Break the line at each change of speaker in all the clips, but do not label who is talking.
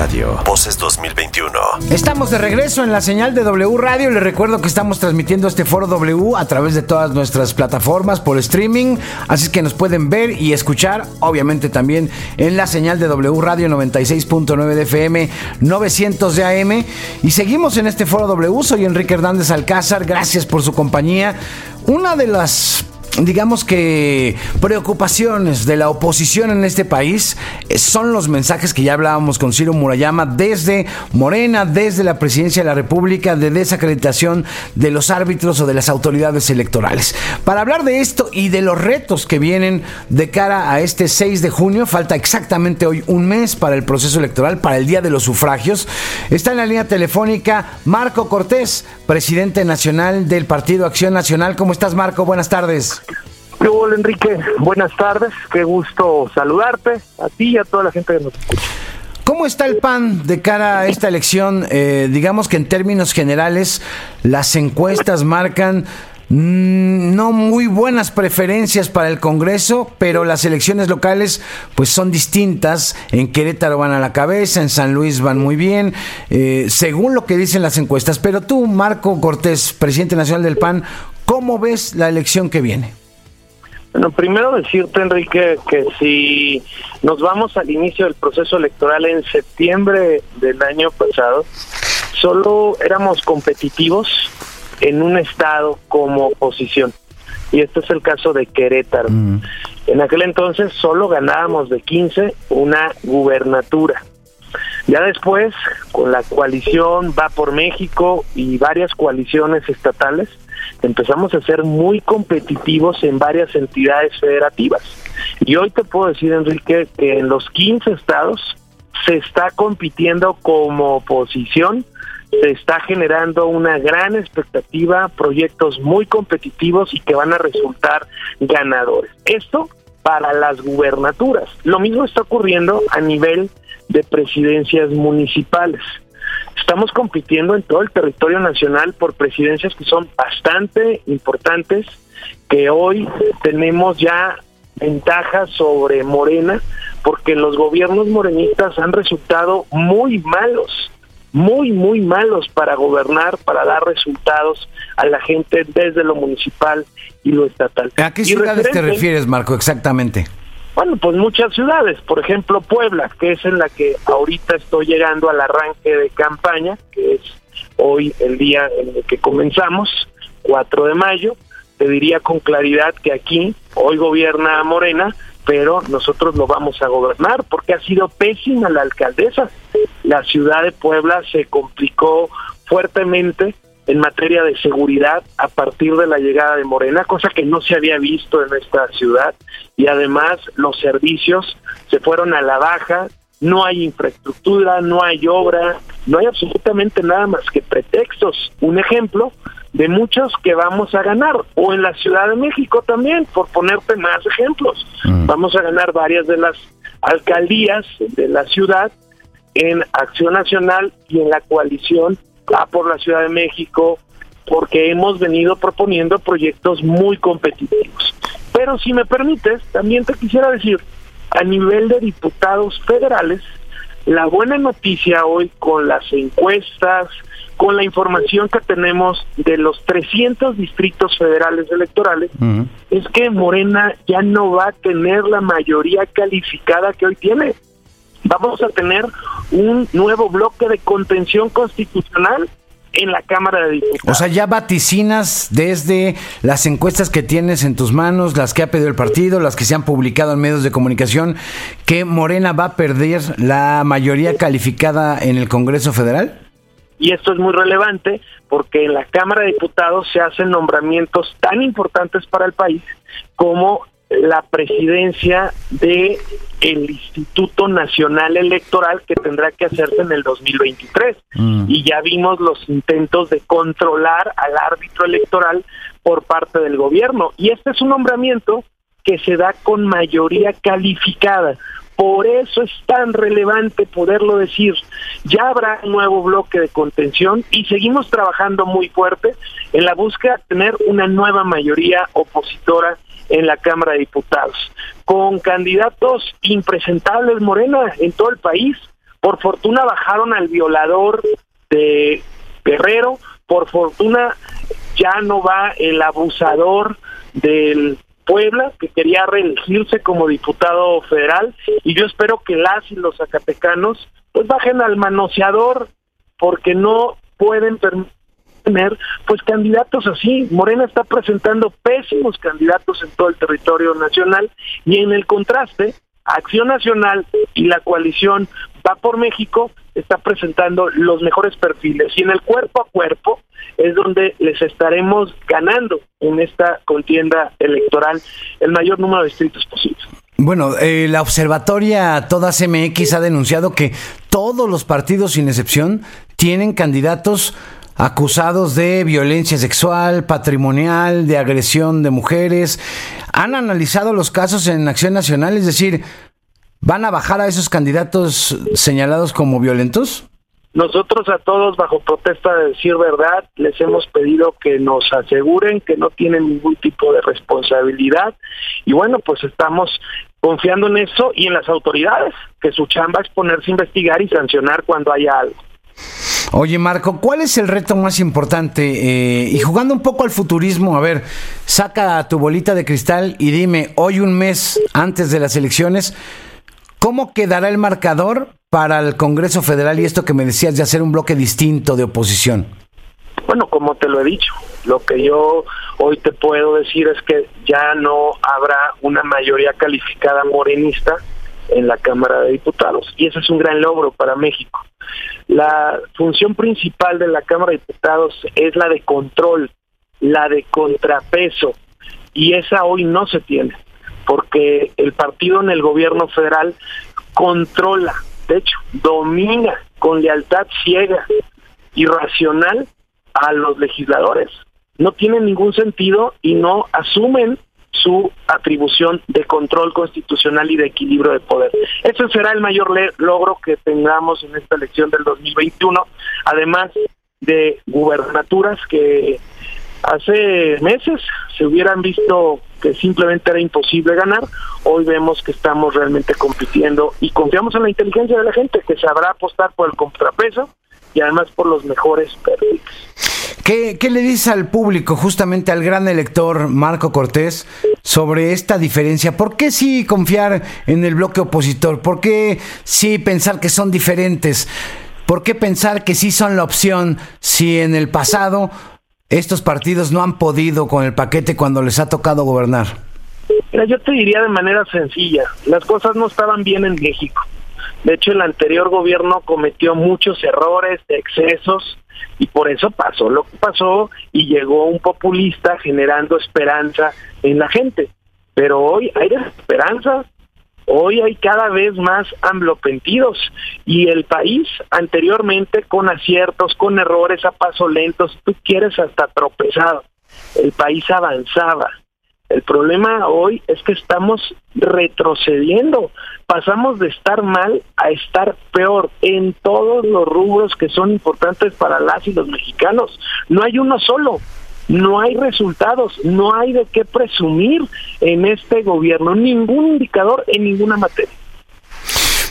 Radio. Voces 2021.
Estamos de regreso en la señal de W Radio. Les recuerdo que estamos transmitiendo este foro W a través de todas nuestras plataformas por streaming. Así que nos pueden ver y escuchar, obviamente también en la señal de W Radio 96.9 de FM, 900 de AM. Y seguimos en este foro W. Soy Enrique Hernández Alcázar. Gracias por su compañía. Una de las digamos que preocupaciones de la oposición en este país eh, son los mensajes que ya hablábamos con Ciro Murayama desde Morena, desde la presidencia de la República, de desacreditación de los árbitros o de las autoridades electorales. Para hablar de esto y de los retos que vienen de cara a este 6 de junio, falta exactamente hoy un mes para el proceso electoral, para el día de los sufragios, está en la línea telefónica Marco Cortés, presidente nacional del Partido Acción Nacional. ¿Cómo estás, Marco? Buenas tardes.
Hola Enrique, buenas tardes, qué gusto saludarte, a ti y a toda la gente que nos escucha.
¿Cómo está el PAN de cara a esta elección? Eh, digamos que en términos generales, las encuestas marcan mm, no muy buenas preferencias para el Congreso, pero las elecciones locales pues son distintas. En Querétaro van a la cabeza, en San Luis van muy bien, eh, según lo que dicen las encuestas. Pero tú, Marco Cortés, presidente nacional del PAN, ¿cómo ves la elección que viene?
Bueno, primero decirte, Enrique, que si nos vamos al inicio del proceso electoral en septiembre del año pasado, solo éramos competitivos en un estado como oposición. Y este es el caso de Querétaro. Mm. En aquel entonces solo ganábamos de 15 una gubernatura. Ya después, con la coalición Va por México y varias coaliciones estatales, empezamos a ser muy competitivos en varias entidades federativas. Y hoy te puedo decir, Enrique, que en los 15 estados se está compitiendo como oposición, se está generando una gran expectativa, proyectos muy competitivos y que van a resultar ganadores. Esto para las gubernaturas. Lo mismo está ocurriendo a nivel de presidencias municipales. Estamos compitiendo en todo el territorio nacional por presidencias que son bastante importantes, que hoy tenemos ya ventajas sobre Morena, porque los gobiernos morenistas han resultado muy malos, muy, muy malos para gobernar, para dar resultados a la gente desde lo municipal y lo estatal.
¿A qué ciudades te refieres, Marco, exactamente?
Bueno, pues muchas ciudades, por ejemplo Puebla, que es en la que ahorita estoy llegando al arranque de campaña, que es hoy el día en el que comenzamos, 4 de mayo, te diría con claridad que aquí hoy gobierna Morena, pero nosotros lo vamos a gobernar porque ha sido pésima la alcaldesa. La ciudad de Puebla se complicó fuertemente en materia de seguridad a partir de la llegada de Morena, cosa que no se había visto en esta ciudad y además los servicios se fueron a la baja, no hay infraestructura, no hay obra, no hay absolutamente nada más que pretextos. Un ejemplo de muchos que vamos a ganar, o en la Ciudad de México también, por ponerte más ejemplos. Mm. Vamos a ganar varias de las alcaldías de la ciudad en Acción Nacional y en la coalición por la Ciudad de México, porque hemos venido proponiendo proyectos muy competitivos. Pero si me permites, también te quisiera decir, a nivel de diputados federales, la buena noticia hoy con las encuestas, con la información que tenemos de los 300 distritos federales electorales, es que Morena ya no va a tener la mayoría calificada que hoy tiene vamos a tener un nuevo bloque de contención constitucional en la Cámara de Diputados.
O sea, ya vaticinas desde las encuestas que tienes en tus manos, las que ha pedido el partido, las que se han publicado en medios de comunicación, que Morena va a perder la mayoría calificada en el Congreso Federal.
Y esto es muy relevante porque en la Cámara de Diputados se hacen nombramientos tan importantes para el país como la presidencia de el Instituto Nacional Electoral que tendrá que hacerse en el 2023 mm. y ya vimos los intentos de controlar al árbitro electoral por parte del gobierno y este es un nombramiento que se da con mayoría calificada por eso es tan relevante poderlo decir. Ya habrá un nuevo bloque de contención y seguimos trabajando muy fuerte en la búsqueda de tener una nueva mayoría opositora en la Cámara de Diputados, con candidatos impresentables Morena en todo el país, Por fortuna bajaron al violador de Guerrero, por fortuna ya no va el abusador del Puebla, que quería reelegirse como diputado federal, y yo espero que las y los zacatecanos pues bajen al manoseador, porque no pueden tener pues candidatos así. Morena está presentando pésimos candidatos en todo el territorio nacional y en el contraste, Acción Nacional y la coalición Va por México está presentando los mejores perfiles y en el cuerpo a cuerpo es donde les estaremos ganando en esta contienda electoral el mayor número de distritos posibles.
Bueno, eh, la observatoria Todas MX ha denunciado que todos los partidos, sin excepción, tienen candidatos acusados de violencia sexual, patrimonial, de agresión de mujeres. Han analizado los casos en Acción Nacional, es decir, ¿van a bajar a esos candidatos señalados como violentos?
Nosotros a todos, bajo protesta de decir verdad, les hemos pedido que nos aseguren que no tienen ningún tipo de responsabilidad y bueno, pues estamos confiando en eso y en las autoridades, que su chamba es ponerse a investigar y sancionar cuando haya algo.
Oye Marco, ¿cuál es el reto más importante? Eh, y jugando un poco al futurismo, a ver, saca tu bolita de cristal y dime, hoy un mes antes de las elecciones, ¿cómo quedará el marcador para el Congreso Federal y esto que me decías de hacer un bloque distinto de oposición?
Bueno, como te lo he dicho, lo que yo hoy te puedo decir es que ya no habrá una mayoría calificada morenista en la Cámara de Diputados y ese es un gran logro para México. La función principal de la Cámara de Diputados es la de control, la de contrapeso y esa hoy no se tiene porque el partido en el gobierno federal controla de hecho, domina con lealtad ciega, irracional a los legisladores. No tiene ningún sentido y no asumen su atribución de control constitucional y de equilibrio de poder. Ese será el mayor logro que tengamos en esta elección del 2021, además de gubernaturas que hace meses se hubieran visto que simplemente era imposible ganar, hoy vemos que estamos realmente compitiendo y confiamos en la inteligencia de la gente que sabrá apostar por el contrapeso y además por los mejores perfiles.
¿Qué, ¿Qué, le dice al público, justamente al gran elector Marco Cortés, sobre esta diferencia? ¿Por qué sí confiar en el bloque opositor? ¿Por qué sí pensar que son diferentes? ¿Por qué pensar que sí son la opción si en el pasado estos partidos no han podido con el paquete cuando les ha tocado gobernar?
Mira, yo te diría de manera sencilla, las cosas no estaban bien en México. De hecho, el anterior gobierno cometió muchos errores, excesos, y por eso pasó lo que pasó y llegó un populista generando esperanza en la gente. Pero hoy hay desesperanza, Hoy hay cada vez más amblopentidos y el país anteriormente con aciertos, con errores a paso lentos, tú quieres hasta tropezado. El país avanzaba. El problema hoy es que estamos retrocediendo. Pasamos de estar mal a estar peor en todos los rubros que son importantes para las y los mexicanos. No hay uno solo no hay resultados, no hay de qué presumir en este gobierno, ningún indicador en ninguna materia.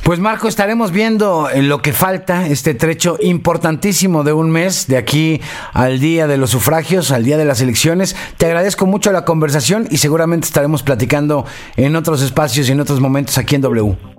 Pues Marco, estaremos viendo en lo que falta, este trecho importantísimo de un mes, de aquí al día de los sufragios, al día de las elecciones. Te agradezco mucho la conversación y seguramente estaremos platicando en otros espacios y en otros momentos aquí en W.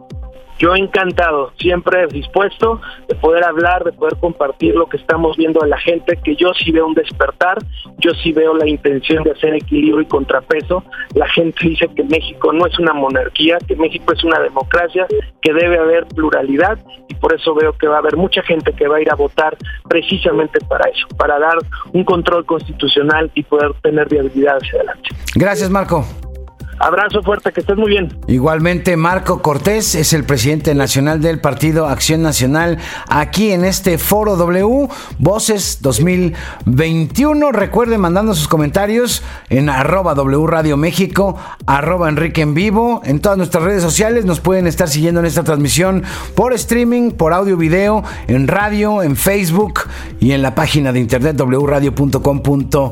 Yo encantado, siempre dispuesto de poder hablar, de poder compartir lo que estamos viendo a la gente, que yo sí veo un despertar, yo sí veo la intención de hacer equilibrio y contrapeso. La gente dice que México no es una monarquía, que México es una democracia, que debe haber pluralidad y por eso veo que va a haber mucha gente que va a ir a votar precisamente para eso, para dar un control constitucional y poder tener viabilidad hacia adelante.
Gracias, Marco.
Abrazo fuerte, que estés muy bien.
Igualmente, Marco Cortés es el presidente nacional del Partido Acción Nacional aquí en este Foro W, Voces 2021. Recuerden mandando sus comentarios en arroba W Radio México, arroba Enrique en vivo. En todas nuestras redes sociales nos pueden estar siguiendo en esta transmisión por streaming, por audio video, en radio, en Facebook y en la página de internet wradio.com.mx.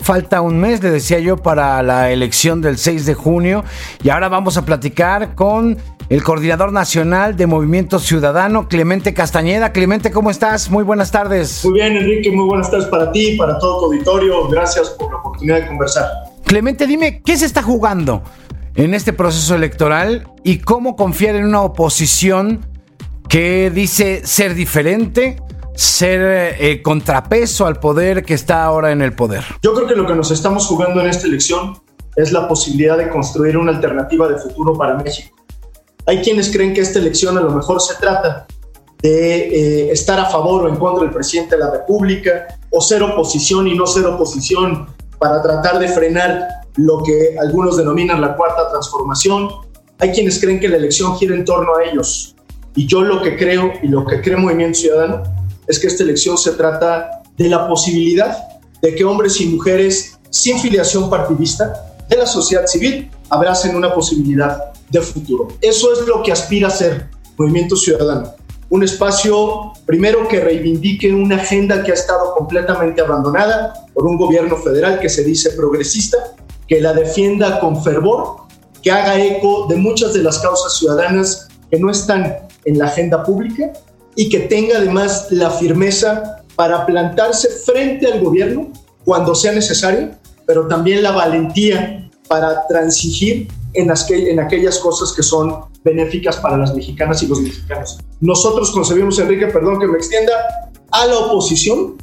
falta un mes, le decía yo, para la elección del 6 de junio. Y ahora vamos a platicar con el coordinador nacional de Movimiento Ciudadano, Clemente Castañeda. Clemente, ¿cómo estás? Muy buenas tardes.
Muy bien, Enrique, muy buenas tardes para ti, para todo tu auditorio. Gracias por la oportunidad de conversar.
Clemente, dime, ¿qué se está jugando en este proceso electoral y cómo confiar en una oposición que dice ser diferente? Ser eh, contrapeso al poder que está ahora en el poder?
Yo creo que lo que nos estamos jugando en esta elección es la posibilidad de construir una alternativa de futuro para México. Hay quienes creen que esta elección a lo mejor se trata de eh, estar a favor o en contra del presidente de la República, o ser oposición y no ser oposición para tratar de frenar lo que algunos denominan la cuarta transformación. Hay quienes creen que la elección gira en torno a ellos. Y yo lo que creo y lo que cree Movimiento Ciudadano es que esta elección se trata de la posibilidad de que hombres y mujeres sin filiación partidista de la sociedad civil abracen una posibilidad de futuro. Eso es lo que aspira a ser Movimiento Ciudadano. Un espacio, primero, que reivindique una agenda que ha estado completamente abandonada por un gobierno federal que se dice progresista, que la defienda con fervor, que haga eco de muchas de las causas ciudadanas que no están en la agenda pública y que tenga además la firmeza para plantarse frente al gobierno cuando sea necesario, pero también la valentía para transigir en, en aquellas cosas que son benéficas para las mexicanas y los mexicanos. Nosotros concebimos, Enrique, perdón que me extienda, a la oposición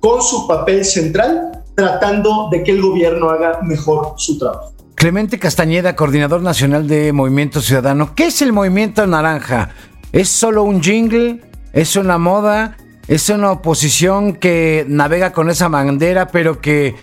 con su papel central, tratando de que el gobierno haga mejor su trabajo.
Clemente Castañeda, coordinador nacional de Movimiento Ciudadano. ¿Qué es el Movimiento Naranja? ¿Es solo un jingle? Es una moda, es una oposición que navega con esa bandera, pero que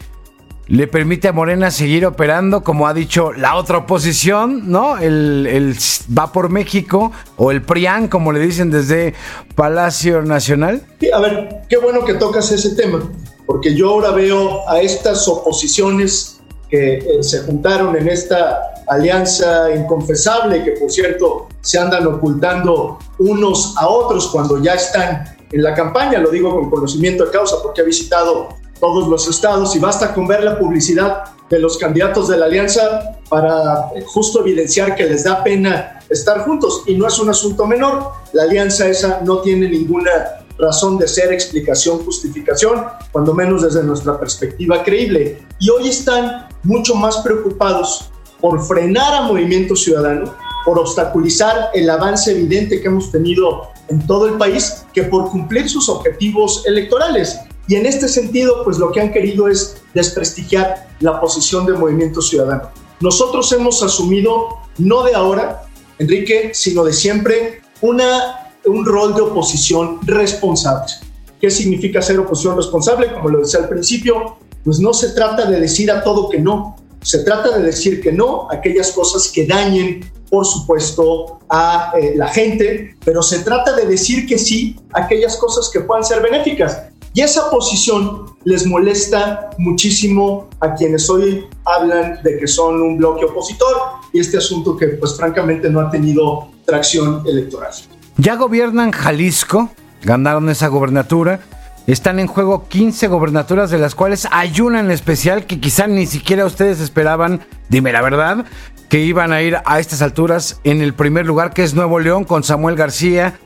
le permite a Morena seguir operando, como ha dicho la otra oposición, ¿no? El, va por México o el PRIAN, como le dicen desde Palacio Nacional.
Sí, a ver, qué bueno que tocas ese tema, porque yo ahora veo a estas oposiciones que eh, se juntaron en esta alianza inconfesable, que por cierto se andan ocultando unos a otros cuando ya están en la campaña, lo digo con conocimiento de causa porque he visitado todos los estados y basta con ver la publicidad de los candidatos de la alianza para eh, justo evidenciar que les da pena estar juntos y no es un asunto menor. La alianza esa no tiene ninguna razón de ser, explicación, justificación, cuando menos desde nuestra perspectiva creíble. Y hoy están mucho más preocupados por frenar a Movimiento Ciudadano, por obstaculizar el avance evidente que hemos tenido en todo el país, que por cumplir sus objetivos electorales. Y en este sentido, pues lo que han querido es desprestigiar la posición del Movimiento Ciudadano. Nosotros hemos asumido, no de ahora, Enrique, sino de siempre, una, un rol de oposición responsable. ¿Qué significa ser oposición responsable? Como lo decía al principio, pues no se trata de decir a todo que no, se trata de decir que no a aquellas cosas que dañen, por supuesto, a eh, la gente, pero se trata de decir que sí a aquellas cosas que puedan ser benéficas. Y esa posición les molesta muchísimo a quienes hoy hablan de que son un bloque opositor y este asunto que pues francamente no ha tenido tracción electoral.
Ya gobiernan Jalisco, ganaron esa gobernatura están en juego 15 gobernaturas, de las cuales hay una en especial que quizá ni siquiera ustedes esperaban, dime la verdad, que iban a ir a estas alturas en el primer lugar, que es Nuevo León, con Samuel García,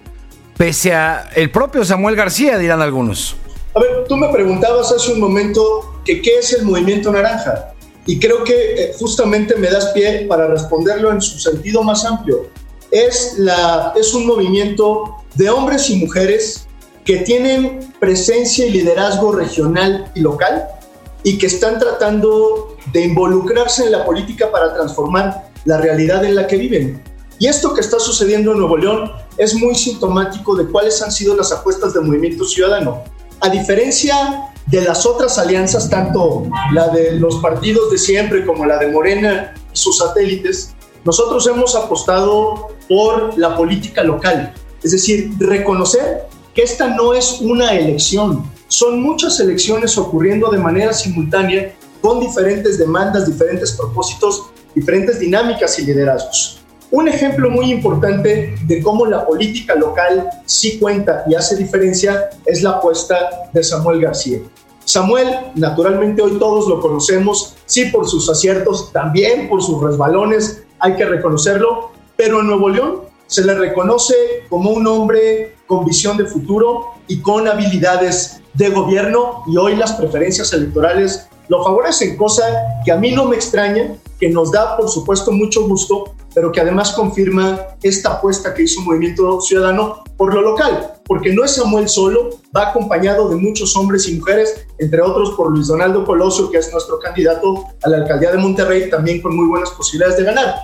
pese a el propio Samuel García, dirán algunos.
A ver, tú me preguntabas hace un momento que qué es el movimiento naranja. Y creo que eh, justamente me das pie para responderlo en su sentido más amplio. Es, la, es un movimiento de hombres y mujeres que tienen presencia y liderazgo regional y local y que están tratando de involucrarse en la política para transformar la realidad en la que viven. Y esto que está sucediendo en Nuevo León es muy sintomático de cuáles han sido las apuestas del movimiento ciudadano. A diferencia de las otras alianzas, tanto la de los partidos de siempre como la de Morena y sus satélites, nosotros hemos apostado por la política local, es decir, reconocer que esta no es una elección, son muchas elecciones ocurriendo de manera simultánea con diferentes demandas, diferentes propósitos, diferentes dinámicas y liderazgos. Un ejemplo muy importante de cómo la política local sí cuenta y hace diferencia es la apuesta de Samuel García. Samuel, naturalmente hoy todos lo conocemos, sí por sus aciertos, también por sus resbalones, hay que reconocerlo, pero en Nuevo León se le reconoce como un hombre con visión de futuro y con habilidades de gobierno y hoy las preferencias electorales lo favorecen, cosa que a mí no me extraña, que nos da por supuesto mucho gusto, pero que además confirma esta apuesta que hizo Movimiento Ciudadano por lo local, porque no es Samuel solo, va acompañado de muchos hombres y mujeres, entre otros por Luis Donaldo Colosio, que es nuestro candidato a la alcaldía de Monterrey, también con muy buenas posibilidades de ganar.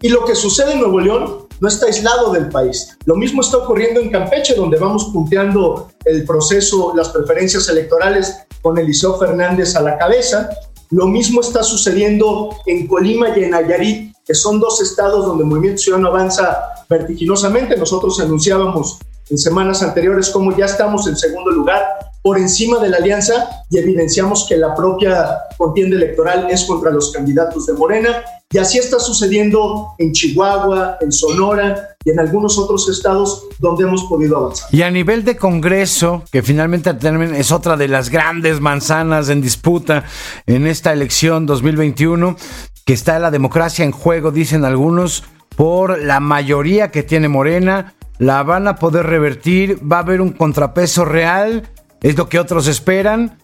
Y lo que sucede en Nuevo León no está aislado del país. Lo mismo está ocurriendo en Campeche, donde vamos punteando el proceso, las preferencias electorales con Eliseo Fernández a la cabeza. Lo mismo está sucediendo en Colima y en Nayarit, que son dos estados donde el Movimiento Ciudadano avanza vertiginosamente. Nosotros anunciábamos en semanas anteriores cómo ya estamos en segundo lugar por encima de la alianza y evidenciamos que la propia contienda electoral es contra los candidatos de Morena. Y así está sucediendo en Chihuahua, en Sonora y en algunos otros estados donde hemos podido avanzar.
Y a nivel de Congreso, que finalmente es otra de las grandes manzanas en disputa en esta elección 2021, que está la democracia en juego, dicen algunos, por la mayoría que tiene Morena, la van a poder revertir, va a haber un contrapeso real es lo que otros esperan.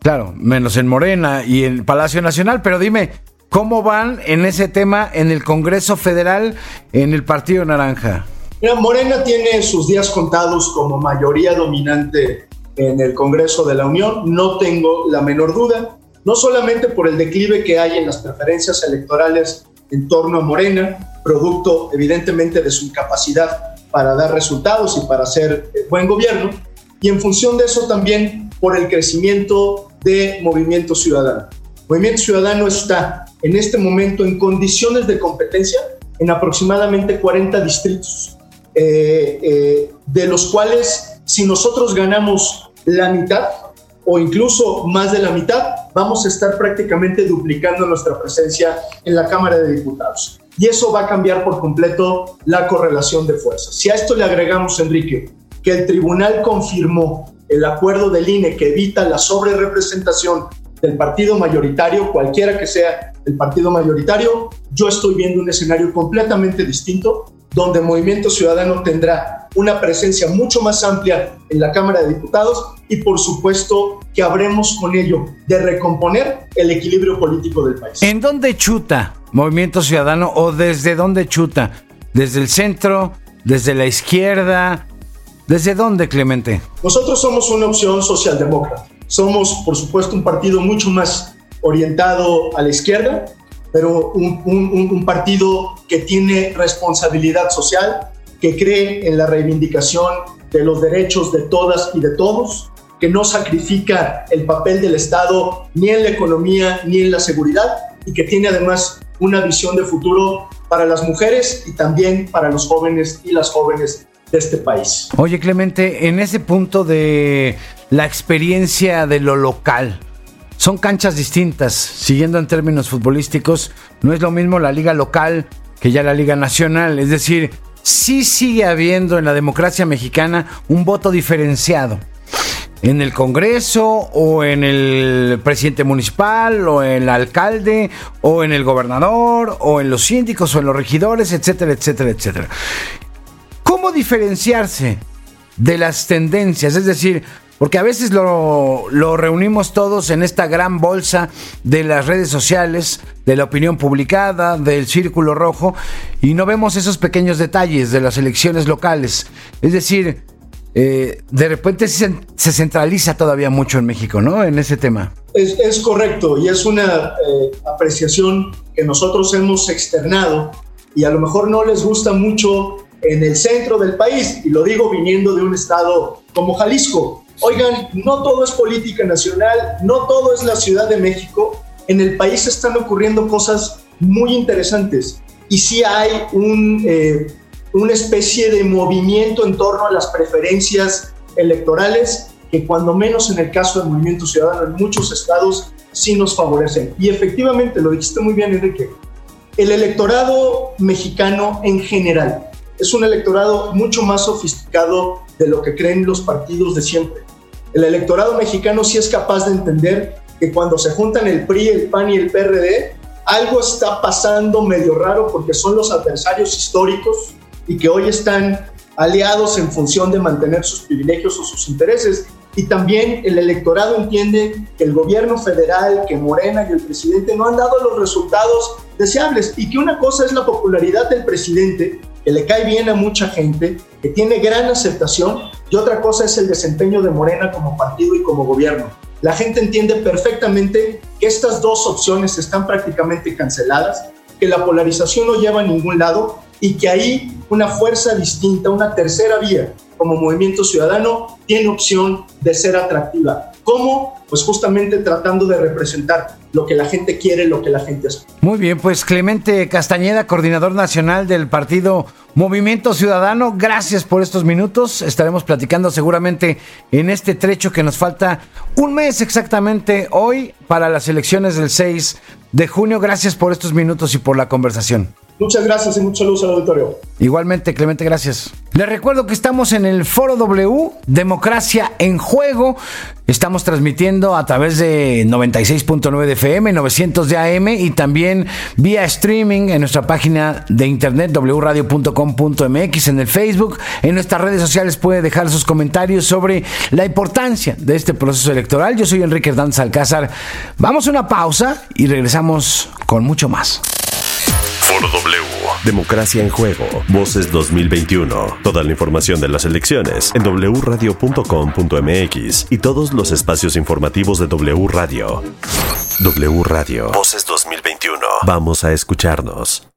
Claro, menos en Morena y en Palacio Nacional, pero dime, ¿cómo van en ese tema en el Congreso Federal, en el Partido Naranja?
Mira, Morena tiene sus días contados como mayoría dominante en el Congreso de la Unión, no tengo la menor duda, no solamente por el declive que hay en las preferencias electorales en torno a Morena, producto evidentemente de su incapacidad para dar resultados y para hacer buen gobierno, y en función de eso también por el crecimiento de Movimiento Ciudadano. Movimiento Ciudadano está en este momento en condiciones de competencia en aproximadamente 40 distritos, eh, eh, de los cuales si nosotros ganamos la mitad o incluso más de la mitad, vamos a estar prácticamente duplicando nuestra presencia en la Cámara de Diputados. Y eso va a cambiar por completo la correlación de fuerzas. Si a esto le agregamos, Enrique, que el tribunal confirmó el acuerdo del INE que evita la sobrerepresentación del partido mayoritario, cualquiera que sea el partido mayoritario, yo estoy viendo un escenario completamente distinto, donde Movimiento Ciudadano tendrá una presencia mucho más amplia en la Cámara de Diputados y por supuesto que habremos con ello de recomponer el equilibrio político del país.
¿En dónde chuta Movimiento Ciudadano o desde dónde chuta? ¿Desde el centro? ¿Desde la izquierda? ¿Desde dónde, Clemente?
Nosotros somos una opción socialdemócrata. Somos, por supuesto, un partido mucho más orientado a la izquierda, pero un, partido que tiene responsabilidad social, que cree en la reivindicación de los derechos de todas y de todos, que no sacrifica el papel del Estado ni en la economía ni en la seguridad y que tiene además una visión de futuro para las mujeres y también para los jóvenes y las jóvenes de este país.
Oye, Clemente, en ese punto de la experiencia de lo local, son canchas distintas, siguiendo en términos futbolísticos, no es lo mismo la liga local que ya la liga nacional, es decir, sí sigue habiendo en la democracia mexicana un voto diferenciado. En el Congreso, o en el presidente municipal, o en el alcalde, o en el gobernador, o en los síndicos, o en los regidores, etcétera, etcétera, etcétera. ¿Cómo diferenciarse de las tendencias? Es decir, porque a veces lo, reunimos todos en esta gran bolsa de las redes sociales, de la opinión publicada, del círculo rojo, y no vemos esos pequeños detalles de las elecciones locales. Es decir, eh, de repente se, centraliza todavía mucho en México, ¿no? En ese tema.
Es, correcto y es una eh, apreciación que nosotros hemos externado y a lo mejor no les gusta mucho en el centro del país, y lo digo viniendo de un estado como Jalisco. Oigan, no todo es política nacional, no todo es la Ciudad de México. En el país están ocurriendo cosas muy interesantes y sí hay un, eh, una especie de movimiento en torno a las preferencias electorales que cuando menos en el caso del movimiento ciudadano en muchos estados sí nos favorecen. Y efectivamente, lo dijiste muy bien, Enrique, el electorado mexicano en general es un electorado mucho más sofisticado de lo que creen los partidos de siempre. el electorado mexicano sí es capaz de entender que cuando se juntan el PRI, el PAN y el PRD, algo está pasando medio raro porque son los adversarios históricos y que hoy están aliados en función de mantener sus privilegios o sus intereses. Y también el electorado entiende que el gobierno federal, que Morena y el presidente no han dado los resultados deseables y que una cosa es la popularidad del presidente, que le cae bien a mucha gente, que tiene gran aceptación, y otra cosa es el desempeño de Morena como partido y como gobierno. La gente entiende perfectamente que estas dos opciones están prácticamente canceladas, que la polarización no lleva a ningún lado y que ahí una fuerza distinta, una tercera vía como movimiento ciudadano tiene opción de ser atractiva. ¿Cómo? Pues justamente tratando de representar lo que la gente quiere, lo que la gente espera.
Muy bien, pues Clemente Castañeda, coordinador nacional del partido Movimiento Ciudadano, gracias por estos minutos. Estaremos platicando seguramente en este trecho que nos falta un mes exactamente hoy para las elecciones del 6 de junio. Gracias por estos minutos y por la conversación.
Muchas gracias y mucha luz al auditorio.
Igualmente, Clemente, gracias. Les recuerdo que estamos en el Foro W, Democracia en Juego. Estamos transmitiendo a través de 96.9 de FM, 900 de AM y también vía streaming en nuestra página de internet wradio.com.mx, en el Facebook, en nuestras redes sociales puede dejar sus comentarios sobre la importancia de este proceso electoral. Yo soy Enrique Hernández Alcázar. Vamos a una pausa y regresamos con mucho más.
W. Democracia en juego. Voces 2021. Toda la información de las elecciones en wradio.com.mx y todos los espacios informativos de W Radio. W Radio. Voces 2021. Vamos a escucharnos.